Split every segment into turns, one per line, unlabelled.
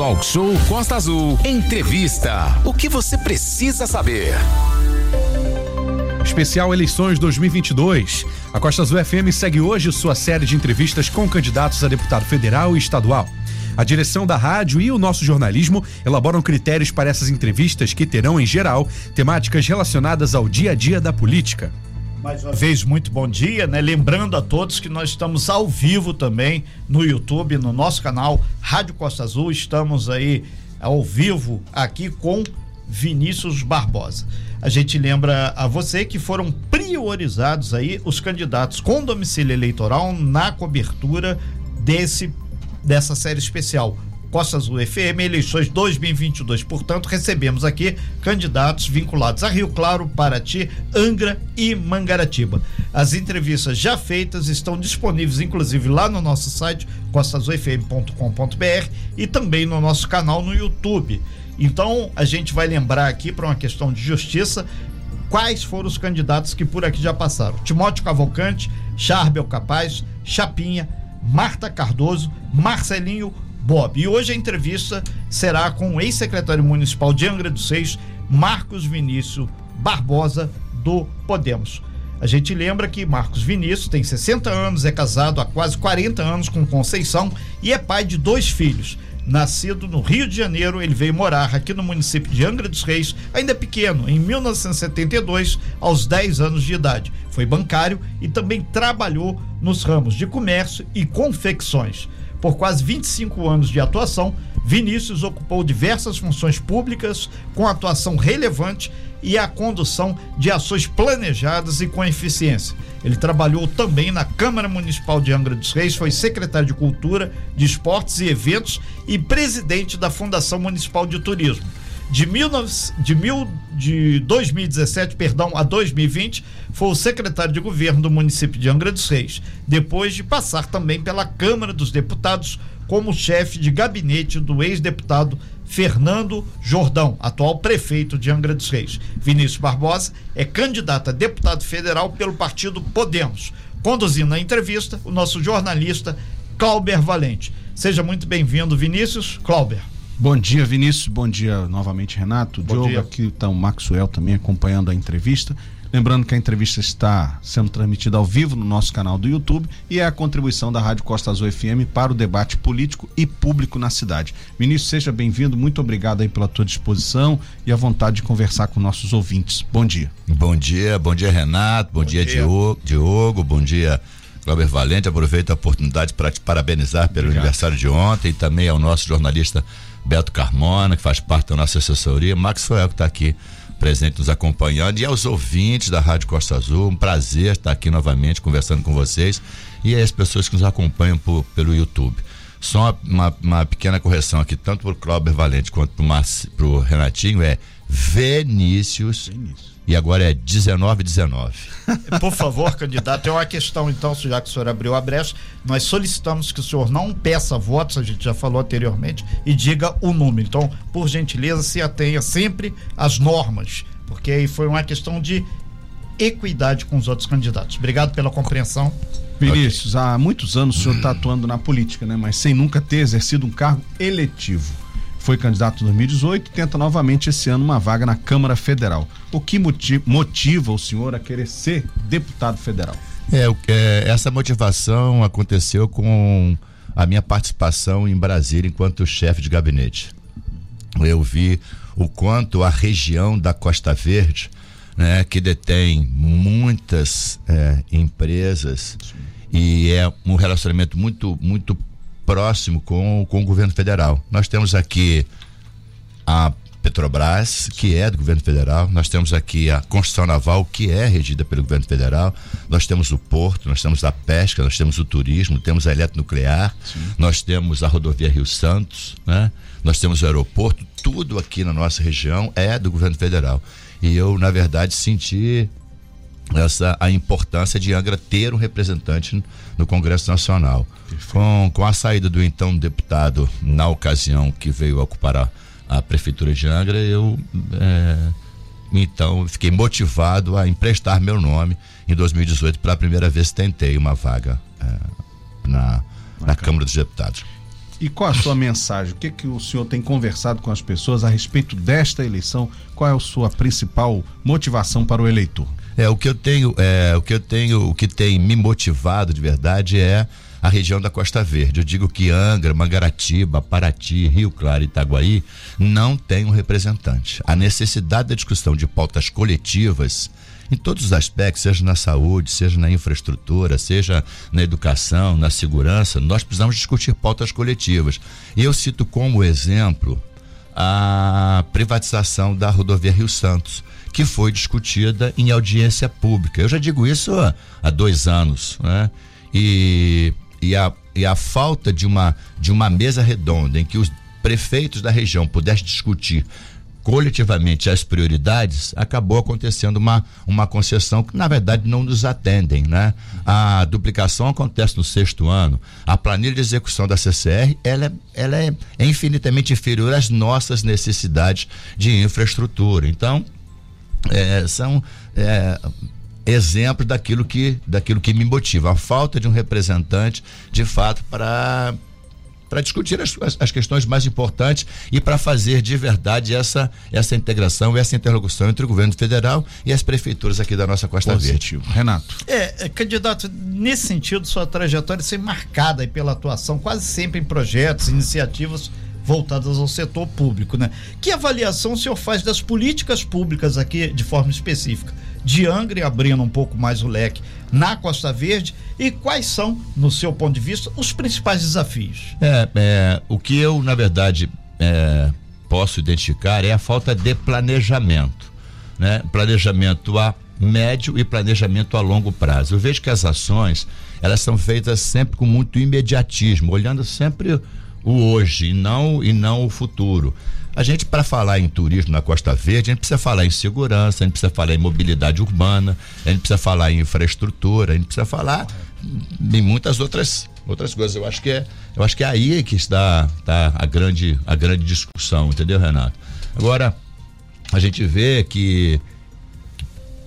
Talk Show Costa Azul. Entrevista. O que você precisa saber?
Especial Eleições 2022. A Costa Azul FM segue hoje sua série de entrevistas com candidatos a deputado federal e estadual. A direção da rádio e o nosso jornalismo elaboram critérios para essas entrevistas que terão, em geral, temáticas relacionadas ao dia a dia da política.
Mais uma vez, muito bom dia, né? Lembrando a todos que nós estamos ao vivo também no YouTube, no nosso canal Rádio Costa Azul. Estamos aí ao vivo aqui com Vinícius Barbosa. A gente lembra a você que foram priorizados aí os candidatos com domicílio eleitoral na cobertura desse dessa série especial Costa Azul FM, eleições 2022. Portanto, recebemos aqui candidatos vinculados a Rio Claro, Paraty, Angra e Mangaratiba. As entrevistas já feitas estão disponíveis, inclusive, lá no nosso site, costasufm.com.br e também no nosso canal no YouTube. Então, a gente vai lembrar aqui, para uma questão de justiça, quais foram os candidatos que por aqui já passaram: Timóteo Cavalcante, Charbel Capaz, Chapinha, Marta Cardoso, Marcelinho Bob. E hoje a entrevista será com o ex-secretário municipal de Angra dos Seis, Marcos Vinícius Barbosa, do Podemos. A gente lembra que Marcos Vinícius tem 60 anos, é casado há quase 40 anos com Conceição e é pai de dois filhos. Nascido no Rio de Janeiro, ele veio morar aqui no município de Angra dos Reis, ainda pequeno, em 1972, aos 10 anos de idade. Foi bancário e também trabalhou nos ramos de comércio e confecções. Por quase 25 anos de atuação, Vinícius ocupou diversas funções públicas com atuação relevante e a condução de ações planejadas e com eficiência. Ele trabalhou também na Câmara Municipal de Angra dos Reis, foi secretário de Cultura, de Esportes e Eventos e presidente da Fundação Municipal de Turismo. De, 19, de, mil, de 2017 perdão, a 2020, foi o secretário de governo do município de Angra dos Reis, depois de passar também pela Câmara dos Deputados como chefe de gabinete do ex-deputado Fernando Jordão, atual prefeito de Angra dos Reis. Vinícius Barbosa é candidato a deputado federal pelo partido Podemos. Conduzindo a entrevista, o nosso jornalista Clauber Valente. Seja muito bem-vindo, Vinícius. Clauber.
Bom dia, Vinícius. Bom dia novamente, Renato. Bom Diogo, dia. aqui está o Maxwell também acompanhando a entrevista. Lembrando que a entrevista está sendo transmitida ao vivo no nosso canal do YouTube e é a contribuição da Rádio Costa Azul FM para o debate político e público na cidade. Vinícius, seja bem-vindo. Muito obrigado aí pela tua disposição e a vontade de conversar com nossos ouvintes. Bom dia.
Bom dia, bom dia, Renato. Bom, bom dia, dia, Diogo, Diogo. Bom dia, Cláudio Valente. Aproveito a oportunidade para te parabenizar pelo obrigado. aniversário de ontem e também ao nosso jornalista Beto Carmona, que faz parte da nossa assessoria, Maxwell, que está aqui presente nos acompanhando, e aos ouvintes da Rádio Costa Azul, um prazer estar aqui novamente conversando com vocês e as pessoas que nos acompanham por, pelo YouTube. Só uma, uma, pequena correção aqui, tanto para o Valente quanto para o Renatinho, é Vinícius. Vinícius e agora é 19 19.
Por favor, candidato, é uma questão então, já que o senhor abriu a brecha, nós solicitamos que o senhor não peça votos, a gente já falou anteriormente, e diga o número. Então, por gentileza, se atenha sempre às normas, porque aí foi uma questão de equidade com os outros candidatos. Obrigado pela compreensão.
Vinícius, okay. há muitos anos o senhor está atuando na política, né? Mas sem nunca ter exercido um cargo eletivo foi candidato em 2018 e tenta novamente esse ano uma vaga na Câmara Federal. O que motiva o senhor a querer ser deputado federal?
É, é, essa motivação aconteceu com a minha participação em Brasília enquanto chefe de gabinete. Eu vi o quanto a região da Costa Verde, né, que detém muitas é, empresas Sim. e é um relacionamento muito muito próximo com, com o governo federal. Nós temos aqui a Petrobras, que é do governo federal, nós temos aqui a construção naval, que é regida pelo governo federal, nós temos o porto, nós temos a pesca, nós temos o turismo, temos a eletronuclear, Sim. nós temos a rodovia Rio Santos, né? nós temos o aeroporto, tudo aqui na nossa região é do governo federal. E eu, na verdade, senti essa a importância de Angra ter um representante no Congresso Nacional. Com, com a saída do então deputado, na ocasião que veio ocupar a, a Prefeitura de Angra, eu é, então fiquei motivado a emprestar meu nome em 2018. Pela primeira vez tentei uma vaga é, na, na Câmara dos Deputados.
E qual a sua mensagem? O que, que o senhor tem conversado com as pessoas a respeito desta eleição? Qual é a sua principal motivação para o eleitor?
É, o que eu tenho, é, o que eu tenho, o que tem me motivado de verdade é a região da Costa Verde. Eu digo que Angra, Mangaratiba, Paraty, Rio Claro e Itaguaí não tem um representante. A necessidade da discussão de pautas coletivas em todos os aspectos, seja na saúde, seja na infraestrutura, seja na educação, na segurança, nós precisamos discutir pautas coletivas. E eu cito como exemplo a privatização da rodovia Rio Santos, que foi discutida em audiência pública. Eu já digo isso há, há dois anos, né? E, e, a, e a falta de uma, de uma mesa redonda em que os prefeitos da região pudessem discutir coletivamente as prioridades, acabou acontecendo uma, uma concessão que, na verdade, não nos atendem. Né? A duplicação acontece no sexto ano. A planilha de execução da CCR ela é, ela é, infinitamente inferior às nossas necessidades de infraestrutura. Então, é, são. É, exemplos daquilo que, daquilo que me motiva, a falta de um representante de fato para para discutir as, as, questões mais importantes e para fazer de verdade essa, essa integração, essa interlocução entre o governo federal e as prefeituras aqui da nossa Costa Positivo.
Verde. Renato.
É, é, candidato, nesse sentido, sua trajetória ser marcada pela atuação quase sempre em projetos, iniciativas voltadas ao setor público, né? Que avaliação o senhor faz das políticas públicas aqui de forma específica? De Angra, abrindo um pouco mais o leque na Costa Verde e quais são, no seu ponto de vista, os principais desafios?
É, é o que eu, na verdade, é, posso identificar é a falta de planejamento, né? Planejamento a médio e planejamento a longo prazo. Eu vejo que as ações, elas são feitas sempre com muito imediatismo, olhando sempre o hoje e não e não o futuro. A gente, para falar em turismo na Costa Verde, a gente precisa falar em segurança, a gente precisa falar em mobilidade urbana, a gente precisa falar em infraestrutura, a gente precisa falar em muitas outras outras coisas. Eu acho que é, eu acho que é aí que está, está a grande a grande discussão, entendeu, Renato? Agora a gente vê que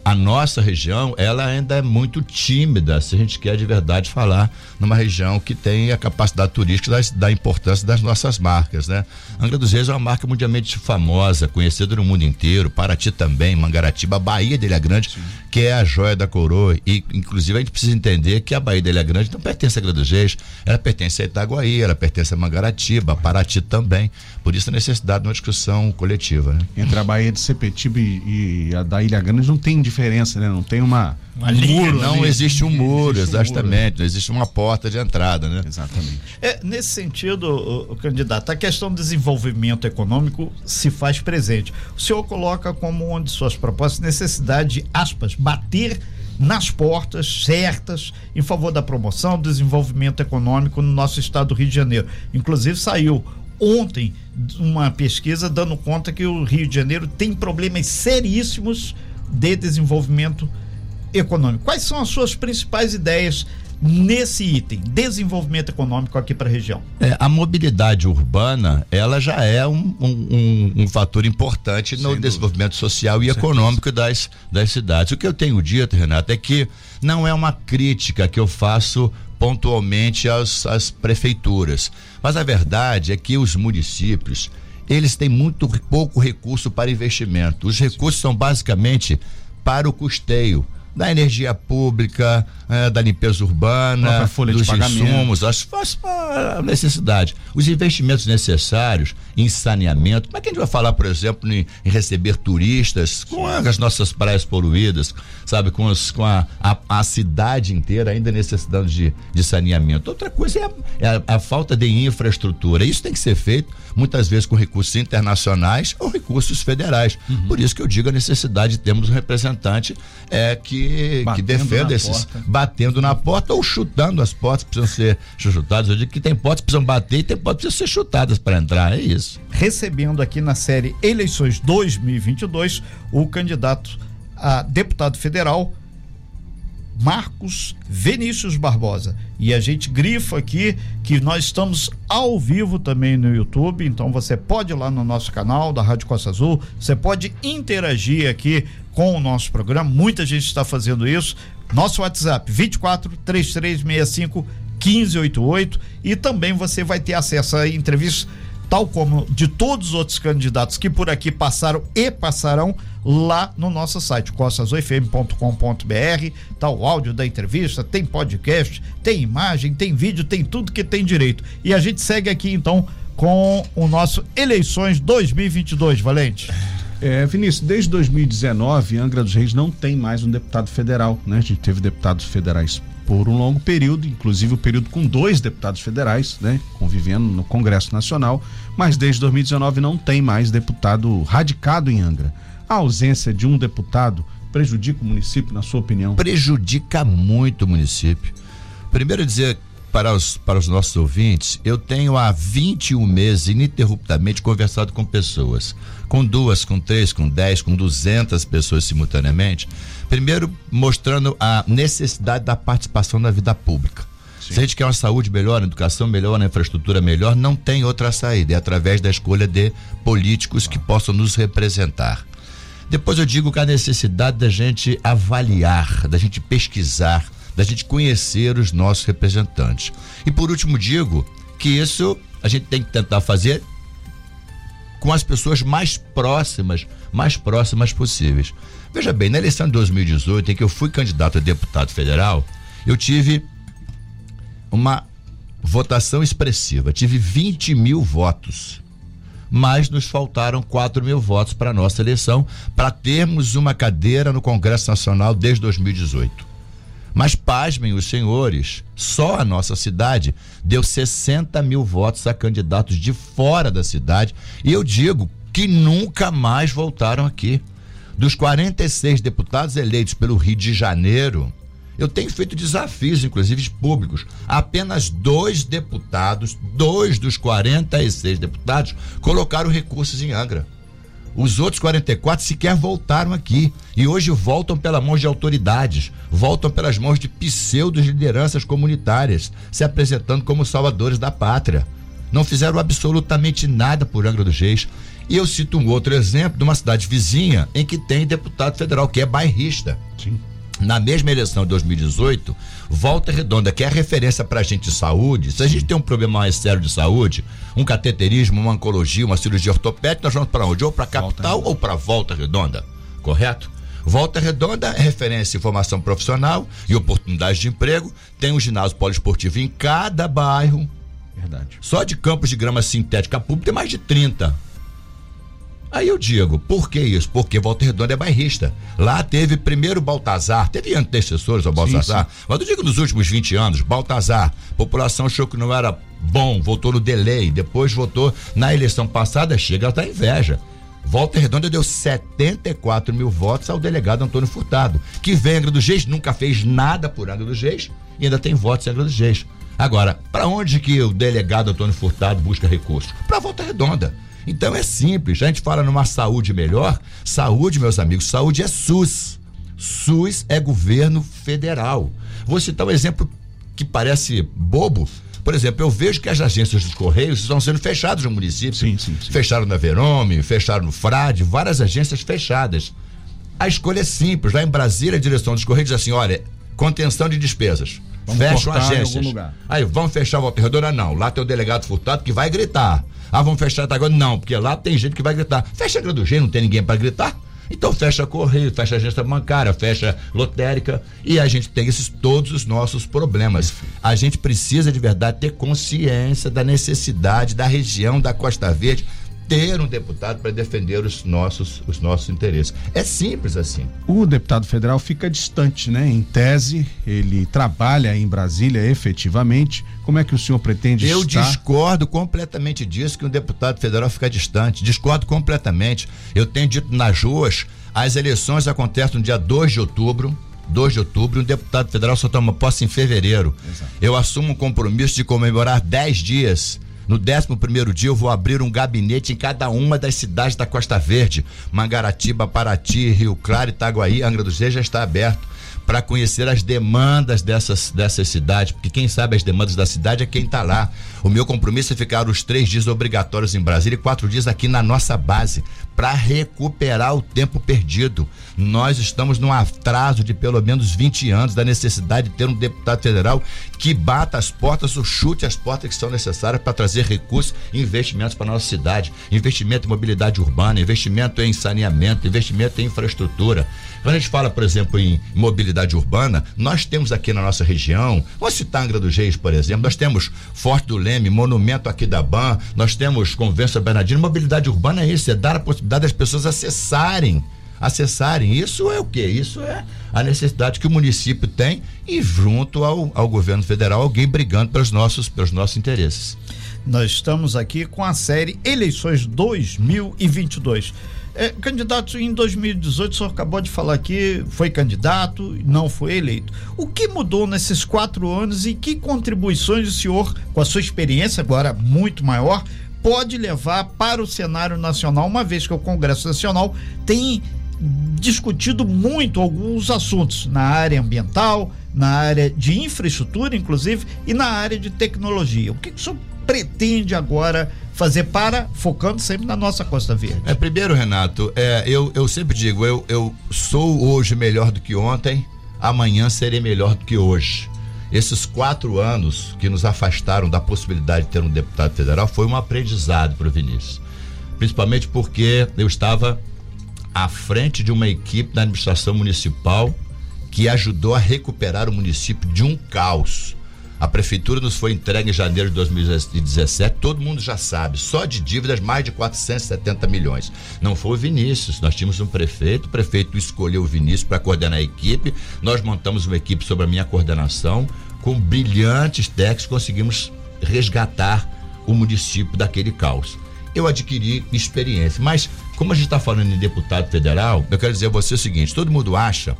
a nossa região ela ainda é muito tímida se a gente quer de verdade falar numa região que tem a capacidade turística da, da importância das nossas marcas, né? Angra dos Reis é uma marca mundialmente famosa, conhecida no mundo inteiro, Paraty também, Mangaratiba, Bahia dele é grande, Sim. Que é a joia da coroa e inclusive a gente precisa entender que a Bahia dele é grande não pertence a dos Reis, ela pertence a Itaguaí, ela pertence a Mangaratiba, a Paraty também, por isso a necessidade de uma discussão coletiva, né?
Entre a Bahia de Sepetiba e, e a da Ilha Grande não tem diferença, né? Não tem uma,
uma um muro. Não existe um muro, existe exatamente. Um muro. Não existe uma porta de entrada, né?
Exatamente. É, nesse sentido, o, o, candidato, a questão do desenvolvimento econômico se faz presente. O senhor coloca como uma de suas propostas necessidade de, aspas, bater nas portas certas em favor da promoção, do desenvolvimento econômico no nosso estado do Rio de Janeiro. Inclusive saiu ontem uma pesquisa dando conta que o Rio de Janeiro tem problemas seríssimos de desenvolvimento econômico. Quais são as suas principais ideias nesse item, desenvolvimento econômico aqui para a região?
É, a mobilidade urbana, ela já é um, um, um fator importante Sem no dúvida. desenvolvimento social e econômico das, das cidades. O que eu tenho dito, Renato, é que não é uma crítica que eu faço pontualmente às, às prefeituras. Mas a verdade é que os municípios, eles têm muito pouco recurso para investimento. Os recursos são basicamente para o custeio da energia pública, é, da limpeza urbana, dos insumos, as, as, a necessidade. Os investimentos necessários em saneamento. Como é que a gente vai falar, por exemplo, em, em receber turistas com as nossas praias poluídas, sabe, com, os, com a, a, a, cidade inteira ainda necessitando de, de saneamento. Outra coisa é, a, é a, falta de infraestrutura. Isso tem que ser feito muitas vezes com recursos internacionais ou recursos federais. Uhum. Por isso que eu digo a necessidade de termos um representante é, que, que defenda esses. Porta. Batendo na porta ou chutando as portas que precisam ser chutadas. Eu digo que tem portas que precisam bater e tem portas que precisam ser chutadas para entrar. É isso.
Recebendo aqui na série Eleições 2022 o candidato a deputado federal Marcos Vinícius Barbosa. E a gente grifa aqui que nós estamos ao vivo também no YouTube, então você pode ir lá no nosso canal da Rádio Costa Azul, você pode interagir aqui com o nosso programa, muita gente está fazendo isso. Nosso WhatsApp 24 3365 1588 e também você vai ter acesso a entrevistas tal como de todos os outros candidatos que por aqui passaram e passarão lá no nosso site costasofm.com.br tá o áudio da entrevista, tem podcast, tem imagem, tem vídeo, tem tudo que tem direito. E a gente segue aqui então com o nosso eleições 2022, Valente.
É, Vinícius, desde 2019, Angra dos Reis não tem mais um deputado federal, né? A gente teve deputados federais por um longo período, inclusive o um período com dois deputados federais, né, convivendo no Congresso Nacional, mas desde 2019 não tem mais deputado radicado em Angra. A ausência de um deputado prejudica o município, na sua opinião?
Prejudica muito o município. Primeiro dizer para os, para os nossos ouvintes, eu tenho há 21 meses ininterruptamente conversado com pessoas, com duas, com três, com dez, com duzentas pessoas simultaneamente, primeiro mostrando a necessidade da participação na vida pública. Sim. Se a gente quer uma saúde melhor, uma educação melhor, uma infraestrutura melhor, não tem outra saída, é através da escolha de políticos que possam nos representar. Depois eu digo que a necessidade da gente avaliar, da gente pesquisar, da gente conhecer os nossos representantes. E por último, digo que isso a gente tem que tentar fazer com as pessoas mais próximas, mais próximas possíveis. Veja bem, na eleição de 2018, em que eu fui candidato a deputado federal, eu tive uma votação expressiva, tive 20 mil votos. Mas nos faltaram 4 mil votos para a nossa eleição, para termos uma cadeira no Congresso Nacional desde 2018. Mas pasmem os senhores, só a nossa cidade deu 60 mil votos a candidatos de fora da cidade. E eu digo que nunca mais voltaram aqui. Dos 46 deputados eleitos pelo Rio de Janeiro, eu tenho feito desafios, inclusive públicos. Apenas dois deputados, dois dos 46 deputados, colocaram recursos em Angra. Os outros 44 sequer voltaram aqui e hoje voltam pelas mãos de autoridades, voltam pelas mãos de pseudos lideranças comunitárias, se apresentando como salvadores da pátria. Não fizeram absolutamente nada por Angra dos Reis. E eu cito um outro exemplo de uma cidade vizinha em que tem deputado federal que é bairrista. Sim na mesma eleição de 2018, Volta Redonda, que é a referência para a gente de saúde, se a gente tem um problema mais sério de saúde, um cateterismo, uma oncologia, uma cirurgia ortopédica, nós vamos para onde? Ou para a capital ou para Volta Redonda, correto? Volta Redonda é referência em formação profissional e oportunidades de emprego, tem um ginásio poliesportivo em cada bairro. Verdade. Só de campos de grama sintética pública tem mais de 30. Aí eu digo, por que isso? Porque Volta Redonda é bairrista. Lá teve primeiro Baltazar, teve antecessores ao Baltazar, sim, sim. mas eu digo nos últimos 20 anos, Baltazar, população achou que não era bom, votou no delay, depois votou na eleição passada, chega a inveja. Volta Redonda deu 74 mil votos ao delegado Antônio Furtado, que vem Angra dos Reis, nunca fez nada por Angra dos Reis e ainda tem votos em Angra dos Reis. Agora, para onde que o delegado Antônio Furtado busca recursos? Para Volta Redonda. Então é simples. A gente fala numa saúde melhor. Saúde, meus amigos, saúde é SUS. SUS é governo federal. Vou citar um exemplo que parece bobo. Por exemplo, eu vejo que as agências dos Correios estão sendo fechadas no município. Sim, sim, sim. Fecharam na Verome, fecharam no Frade, várias agências fechadas. A escolha é simples. Lá em Brasília, a direção dos Correios diz assim: olha, contenção de despesas. Vamos Fecham agências. Aí, vamos fechar a Volta Redonda? Não. Lá tem o delegado furtado que vai gritar. Ah, vamos fechar até agora? Não, porque lá tem gente que vai gritar. Fecha a Grandujem, não tem ninguém para gritar. Então fecha correio, fecha agência bancária, fecha lotérica e a gente tem esses todos os nossos problemas. A gente precisa de verdade ter consciência da necessidade da região da Costa Verde ter um deputado para defender os nossos, os nossos interesses. É simples assim.
O deputado federal fica distante, né? Em tese, ele trabalha em Brasília efetivamente. Como é que o senhor pretende
Eu estar? discordo completamente disso, que um deputado federal fica distante. Discordo completamente. Eu tenho dito nas ruas, as eleições acontecem no dia 2 de outubro. 2 de outubro, um deputado federal só toma posse em fevereiro. Exato. Eu assumo um compromisso de comemorar 10 dias no 11 primeiro dia eu vou abrir um gabinete em cada uma das cidades da Costa Verde. Mangaratiba, Paraty, Rio Claro, Itaguaí, Angra dos Reis já está aberto. para conhecer as demandas dessas, dessas cidades, porque quem sabe as demandas da cidade é quem está lá. O meu compromisso é ficar os três dias obrigatórios em Brasília e quatro dias aqui na nossa base para recuperar o tempo perdido. Nós estamos num atraso de pelo menos 20 anos da necessidade de ter um deputado federal que bata as portas ou chute as portas que são necessárias para trazer recursos e investimentos para nossa cidade. Investimento em mobilidade urbana, investimento em saneamento, investimento em infraestrutura. Quando a gente fala, por exemplo, em mobilidade urbana, nós temos aqui na nossa região, vamos citar Angra dos Reis, por exemplo, nós temos Forte do Leme, Monumento aqui da Ban, nós temos Convenção Bernardino. Mobilidade urbana é isso, é dar a possibilidade das pessoas acessarem acessarem. Isso é o que? Isso é a necessidade que o município tem e junto ao, ao governo federal alguém brigando pelos nossos, pelos nossos interesses.
Nós estamos aqui com a série Eleições 2022. É, candidato em 2018, o senhor acabou de falar que foi candidato, não foi eleito. O que mudou nesses quatro anos e que contribuições o senhor, com a sua experiência agora muito maior, pode levar para o cenário nacional, uma vez que o Congresso Nacional tem discutido muito alguns assuntos na área ambiental, na área de infraestrutura, inclusive, e na área de tecnologia. O que, que o senhor pretende agora fazer para, focando sempre na nossa Costa Verde?
É, primeiro, Renato, é, eu, eu sempre digo, eu, eu sou hoje melhor do que ontem, amanhã serei melhor do que hoje. Esses quatro anos que nos afastaram da possibilidade de ter um deputado federal foi um aprendizado para o Vinícius. Principalmente porque eu estava à frente de uma equipe da administração municipal que ajudou a recuperar o município de um caos. A prefeitura nos foi entregue em janeiro de 2017, todo mundo já sabe, só de dívidas mais de 470 milhões. Não foi o Vinícius, nós tínhamos um prefeito, o prefeito escolheu o Vinícius para coordenar a equipe, nós montamos uma equipe sob a minha coordenação, com brilhantes técnicos conseguimos resgatar o município daquele caos. Eu adquiri experiência, mas como a gente está falando em deputado federal, eu quero dizer a você o seguinte: todo mundo acha,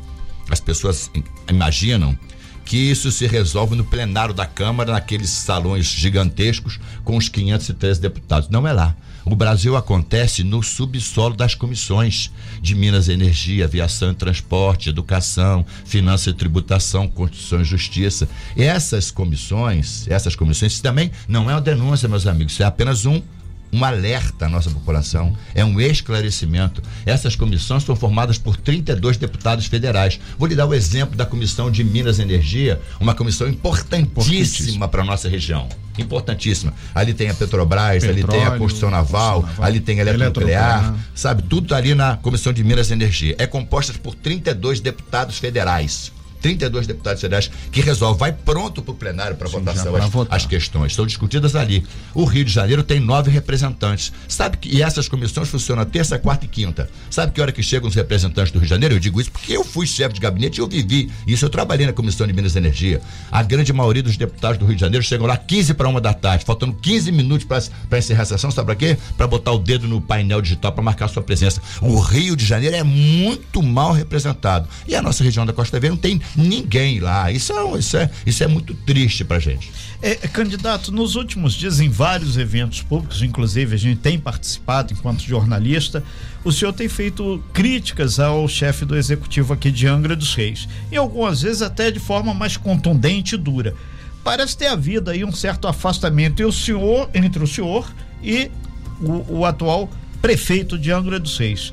as pessoas imaginam que isso se resolve no plenário da Câmara, naqueles salões gigantescos com os 513 deputados. Não é lá. O Brasil acontece no subsolo das comissões de Minas e Energia, Aviação e Transporte, Educação, Finança e Tributação, Constituição e Justiça. Essas comissões, essas comissões, isso também não é uma denúncia, meus amigos, isso é apenas um um alerta à nossa população, é um esclarecimento. Essas comissões são formadas por 32 deputados federais. Vou lhe dar o exemplo da Comissão de Minas e Energia, uma comissão importantíssima para a nossa região. Importantíssima. Ali tem a Petrobras, Petróleo, ali tem a construção naval, naval, ali tem a eletronuclear, sabe? Tudo ali na Comissão de Minas e Energia. É composta por 32 deputados federais. 32 deputados federais que resolve, vai pronto para o plenário para votação as, as, questões. São discutidas ali. O Rio de Janeiro tem nove representantes. Sabe que e essas comissões funcionam terça, quarta e quinta. Sabe que hora que chegam os representantes do Rio de Janeiro? Eu digo isso porque eu fui chefe de gabinete e eu vivi isso. Eu trabalhei na Comissão de Minas e Energia. A grande maioria dos deputados do Rio de Janeiro chegam lá 15 para uma da tarde, faltando 15 minutos para encerrar a sessão. Sabe para quê? Para botar o dedo no painel digital para marcar sua presença. O Rio de Janeiro é muito mal representado. E a nossa região da Costa Verde não tem ninguém lá. Isso é, isso é, isso é muito triste pra gente.
É, candidato, nos últimos dias, em vários eventos públicos, inclusive a gente tem participado enquanto jornalista, o senhor tem feito críticas ao chefe do executivo aqui de Angra dos Reis. E algumas vezes até de forma mais contundente e dura. Parece ter havido aí um certo afastamento e o senhor, entre o senhor e o, o atual prefeito de Angra dos Reis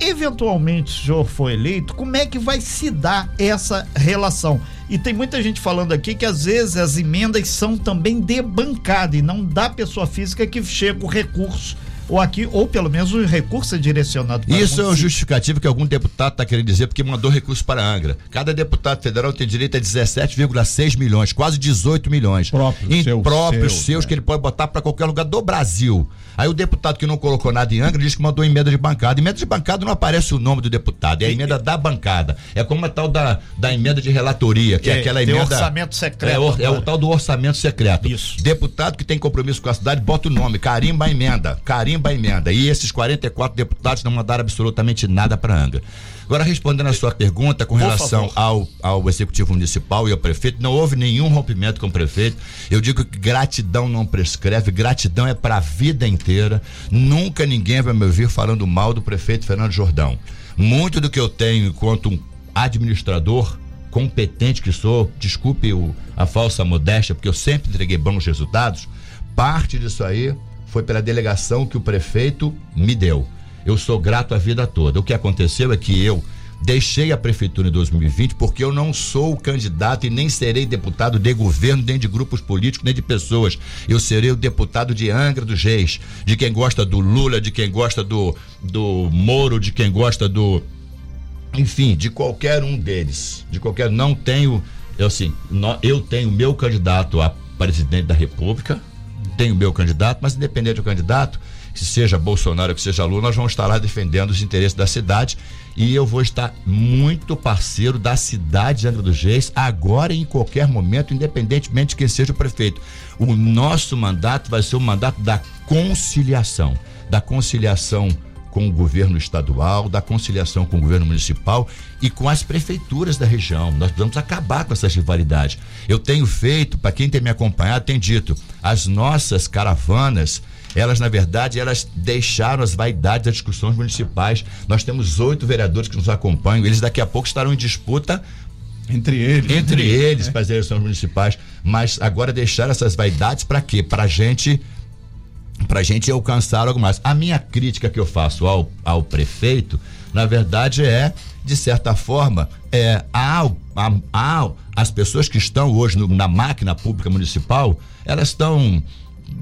eventualmente o senhor for eleito, como é que vai se dar essa relação? E tem muita gente falando aqui que às vezes as emendas são também de bancada e não da pessoa física que chega o recurso ou aqui, ou pelo menos o recurso é direcionado
para Isso é um justificativo que algum deputado está querendo dizer porque mandou recurso para a Angra. Cada deputado federal tem direito a 17,6 milhões, quase 18 milhões.
Próprios,
em seus, próprios seus, seus é. que ele pode botar para qualquer lugar do Brasil. Aí o deputado que não colocou nada em Angra diz que mandou emenda de bancada. Emenda de bancada não aparece o nome do deputado, é a emenda da bancada. É como a tal da, da emenda de relatoria, que é, é aquela emenda.
orçamento secreto.
É, é, o tal do orçamento secreto.
Isso.
Deputado que tem compromisso com a cidade, bota o nome, carimba a emenda. Carimba a emenda. E esses 44 deputados não mandaram absolutamente nada para Angra. Agora, respondendo a sua pergunta com relação ao, ao executivo municipal e ao prefeito, não houve nenhum rompimento com o prefeito. Eu digo que gratidão não prescreve, gratidão é para a vida inteira. Nunca ninguém vai me ouvir falando mal do prefeito Fernando Jordão. Muito do que eu tenho enquanto um administrador competente que sou, desculpe o, a falsa modéstia, porque eu sempre entreguei bons resultados, parte disso aí foi pela delegação que o prefeito me deu. Eu sou grato a vida toda. O que aconteceu é que eu deixei a prefeitura em 2020 porque eu não sou candidato e nem serei deputado de governo, nem de grupos políticos, nem de pessoas. Eu serei o deputado de Angra dos Reis, de quem gosta do Lula, de quem gosta do, do Moro, de quem gosta do. Enfim, de qualquer um deles. De qualquer. Não tenho. Eu, assim, eu tenho meu candidato a presidente da República, tenho meu candidato, mas independente do candidato, que seja Bolsonaro, que seja Lula, nós vamos estar lá defendendo os interesses da cidade e eu vou estar muito parceiro da cidade de Angra dos Reis, agora e em qualquer momento, independentemente de quem seja o prefeito. O nosso mandato vai ser o mandato da conciliação, da conciliação com o governo estadual, da conciliação com o governo municipal e com as prefeituras da região. Nós vamos acabar com essas rivalidades. Eu tenho feito, para quem tem me acompanhado, tem dito, as nossas caravanas elas na verdade elas deixaram as vaidades das discussões municipais. Nós temos oito vereadores que nos acompanham, eles daqui a pouco estarão em disputa
entre eles.
Entre né? eles, para as eleições municipais. Mas agora deixar essas vaidades para quê? Para a gente para gente alcançar algo mais. A minha crítica que eu faço ao, ao prefeito, na verdade, é, de certa forma, é, ao, ao as pessoas que estão hoje no, na máquina pública municipal, elas estão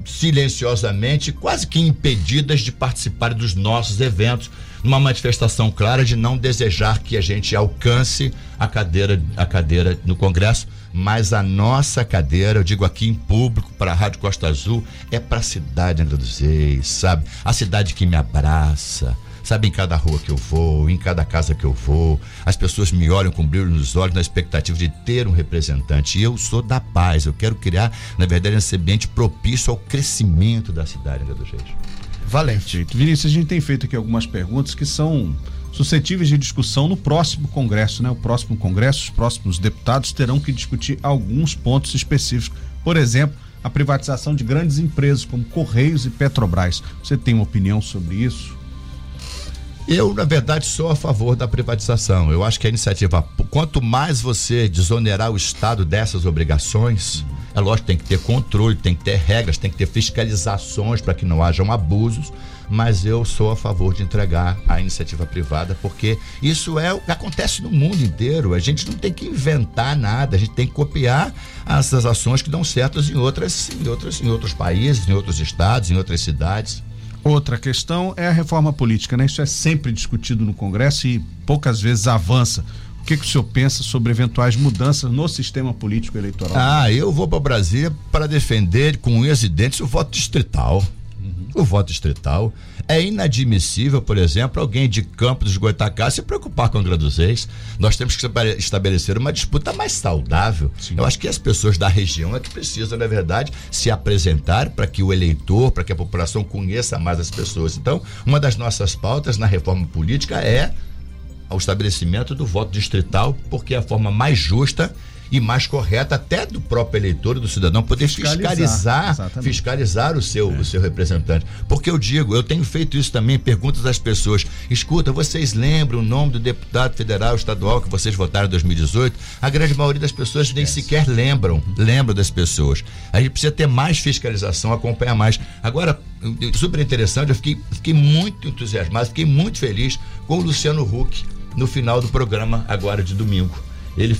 silenciosamente, quase que impedidas de participar dos nossos eventos, numa manifestação clara de não desejar que a gente alcance a cadeira, a cadeira no Congresso, mas a nossa cadeira, eu digo aqui em público para a Rádio Costa Azul, é para a cidade Angra dos Reis, sabe? A cidade que me abraça, Sabe, em cada rua que eu vou, em cada casa que eu vou, as pessoas me olham com brilho nos olhos na expectativa de ter um representante. E eu sou da paz, eu quero criar, na verdade, esse ambiente propício ao crescimento da cidade Angra dos Reis.
Valente. Vinícius, a gente tem feito aqui algumas perguntas que são suscetíveis de discussão no próximo Congresso, né? O próximo Congresso, os próximos deputados terão que discutir alguns pontos específicos. Por exemplo, a privatização de grandes empresas como Correios e Petrobras. Você tem uma opinião sobre isso?
Eu, na verdade, sou a favor da privatização. Eu acho que a iniciativa, quanto mais você desonerar o Estado dessas obrigações, é lógico, tem que ter controle, tem que ter regras, tem que ter fiscalizações para que não hajam abusos, mas eu sou a favor de entregar a iniciativa privada, porque isso é o que acontece no mundo inteiro. A gente não tem que inventar nada, a gente tem que copiar essas ações que dão certas em outras, em outras, em outros países, em outros estados, em outras cidades.
Outra questão é a reforma política, né? Isso é sempre discutido no Congresso e poucas vezes avança. O que, que o senhor pensa sobre eventuais mudanças no sistema político eleitoral?
Ah, eu vou para Brasília para defender com unhas e dentes o voto distrital o voto distrital. É inadmissível, por exemplo, alguém de Campos de Goitacá se preocupar com dos Reis. Nós temos que estabelecer uma disputa mais saudável. Sim. Eu acho que as pessoas da região é que precisam, na verdade, se apresentar para que o eleitor, para que a população conheça mais as pessoas. Então, uma das nossas pautas na reforma política é o estabelecimento do voto distrital, porque é a forma mais justa e mais correta até do próprio eleitor e do cidadão poder fiscalizar, fiscalizar, fiscalizar o seu é. o seu representante. Porque eu digo, eu tenho feito isso também, perguntas às pessoas. Escuta, vocês lembram o nome do deputado federal estadual que vocês votaram em 2018? A grande maioria das pessoas nem sequer lembram, lembram das pessoas. A gente precisa ter mais fiscalização, acompanhar mais. Agora, super interessante, eu fiquei, fiquei muito entusiasmado, fiquei muito feliz com o Luciano Huck no final do programa agora de domingo ele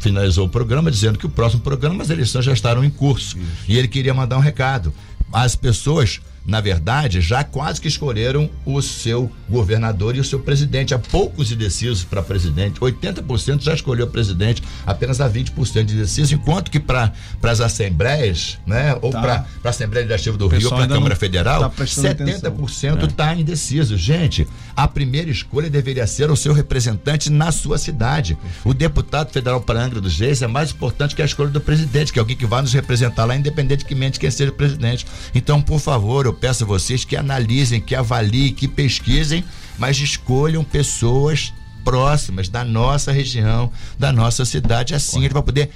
finalizou o programa dizendo que o próximo programa as eleições já estarão em curso. Isso. E ele queria mandar um recado. As pessoas na verdade, já quase que escolheram o seu governador e o seu presidente. Há poucos indecisos para presidente. 80% já escolheu o presidente, apenas há 20% de indecisos, enquanto que para as assembleias, né, ou tá. para a Assembleia Legislativa do Rio, para a Câmara Federal, tá 70% está é. indeciso. Gente, a primeira escolha deveria ser o seu representante na sua cidade. O deputado federal para Angra dos Reis é mais importante que a escolha do presidente, que é alguém que vai nos representar lá, independentemente de quem seja o presidente. Então, por favor, eu peço a vocês que analisem, que avaliem, que pesquisem, mas escolham pessoas próximas da nossa região, da nossa cidade. Assim ele vai poder,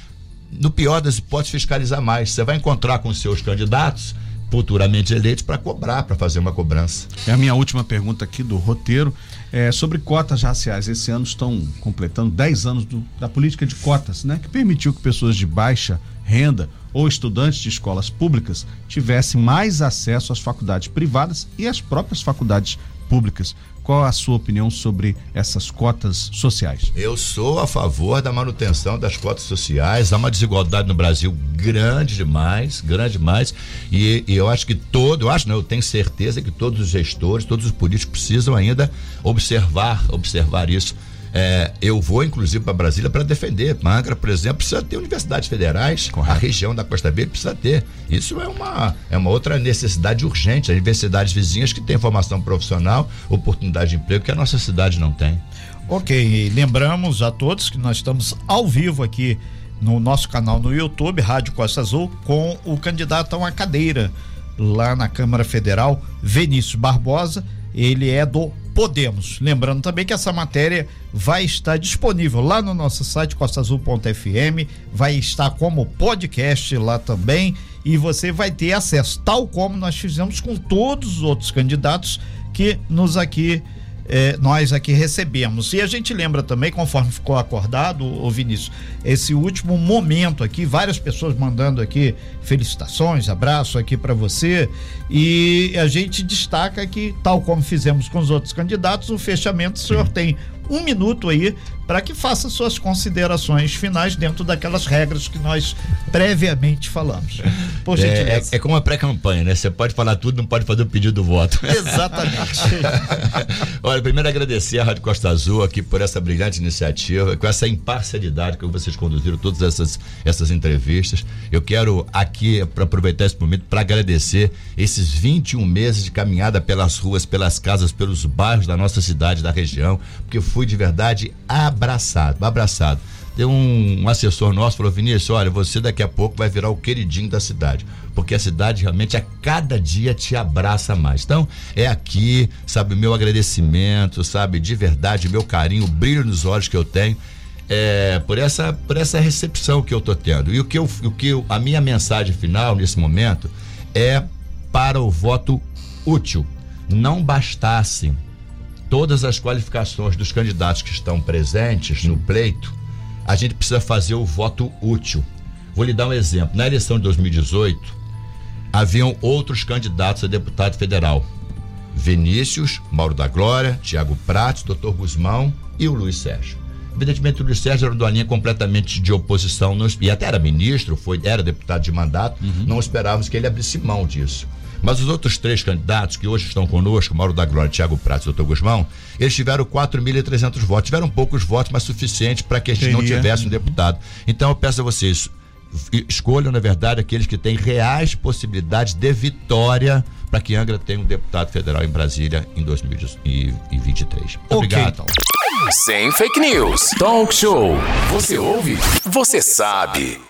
no pior das hipóteses, fiscalizar mais. Você vai encontrar com seus candidatos futuramente eleitos para cobrar, para fazer uma cobrança.
É a minha última pergunta aqui do roteiro. É, sobre cotas raciais. Esse ano estão completando 10 anos do, da política de cotas, né? Que permitiu que pessoas de baixa renda ou estudantes de escolas públicas tivessem mais acesso às faculdades privadas e às próprias faculdades públicas. Qual a sua opinião sobre essas cotas sociais?
Eu sou a favor da manutenção das cotas sociais. Há uma desigualdade no Brasil grande demais, grande demais. E, e eu acho que todo, eu acho, não, eu tenho certeza que todos os gestores, todos os políticos precisam ainda observar, observar isso é, eu vou, inclusive, para Brasília para defender. Mangra, por exemplo, precisa ter universidades federais. Correto. A região da Costa Verde precisa ter. Isso é uma, é uma outra necessidade urgente. As universidades vizinhas que têm formação profissional, oportunidade de emprego que a nossa cidade não tem.
Ok, lembramos a todos que nós estamos ao vivo aqui no nosso canal no YouTube, Rádio Costa Azul, com o candidato a uma cadeira lá na Câmara Federal, Vinícius Barbosa. Ele é do Podemos. Lembrando também que essa matéria vai estar disponível lá no nosso site costaazul.fm, vai estar como podcast lá também e você vai ter acesso, tal como nós fizemos com todos os outros candidatos que nos aqui é, nós aqui recebemos. E a gente lembra também, conforme ficou acordado, o Vinícius, esse último momento aqui, várias pessoas mandando aqui felicitações, abraço aqui para você. E a gente destaca que, tal como fizemos com os outros candidatos, o fechamento, o senhor tem um minuto aí para que faça suas considerações finais dentro daquelas regras que nós previamente falamos.
Por é, é, é como a pré-campanha, né? Você pode falar tudo, não pode fazer o pedido do voto.
Exatamente.
Olha, primeiro agradecer a Rádio Costa Azul aqui por essa brilhante iniciativa, com essa imparcialidade que vocês conduziram todas essas, essas entrevistas. Eu quero aqui para aproveitar esse momento para agradecer esses 21 meses de caminhada pelas ruas, pelas casas, pelos bairros da nossa cidade, da região, porque fui de verdade abraçado, abraçado. Tem um, um assessor nosso falou, Vinícius, olha, você daqui a pouco vai virar o queridinho da cidade, porque a cidade realmente a cada dia te abraça mais. Então, é aqui, sabe, meu agradecimento, sabe, de verdade, meu carinho, o brilho nos olhos que eu tenho. É, por essa por essa recepção que eu tô tendo. E o que eu, o que eu, a minha mensagem final nesse momento é para o voto útil. Não bastasse todas as qualificações dos candidatos que estão presentes no pleito, a gente precisa fazer o voto útil. Vou lhe dar um exemplo. Na eleição de 2018, haviam outros candidatos a deputado federal. Vinícius, Mauro da Glória, Tiago Prates, Dr. Guzmão e o Luiz Sérgio. Evidentemente, o Luiz Sérgio era de uma linha completamente de oposição, não, e até era ministro, foi, era deputado de mandato, uhum. não esperávamos que ele abrisse mão disso. Mas os outros três candidatos que hoje estão conosco, Mauro da Glória, Tiago Prato e Doutor Guzmão, eles tiveram 4.300 votos. Tiveram poucos votos, mas suficientes para que a gente Teria. não tivesse um deputado. Então eu peço a vocês, escolham, na verdade, aqueles que têm reais possibilidades de vitória para que Angra tenha um deputado federal em Brasília em 2023.
Okay. Obrigado. Sem fake news. Talk show. Você ouve? Você sabe.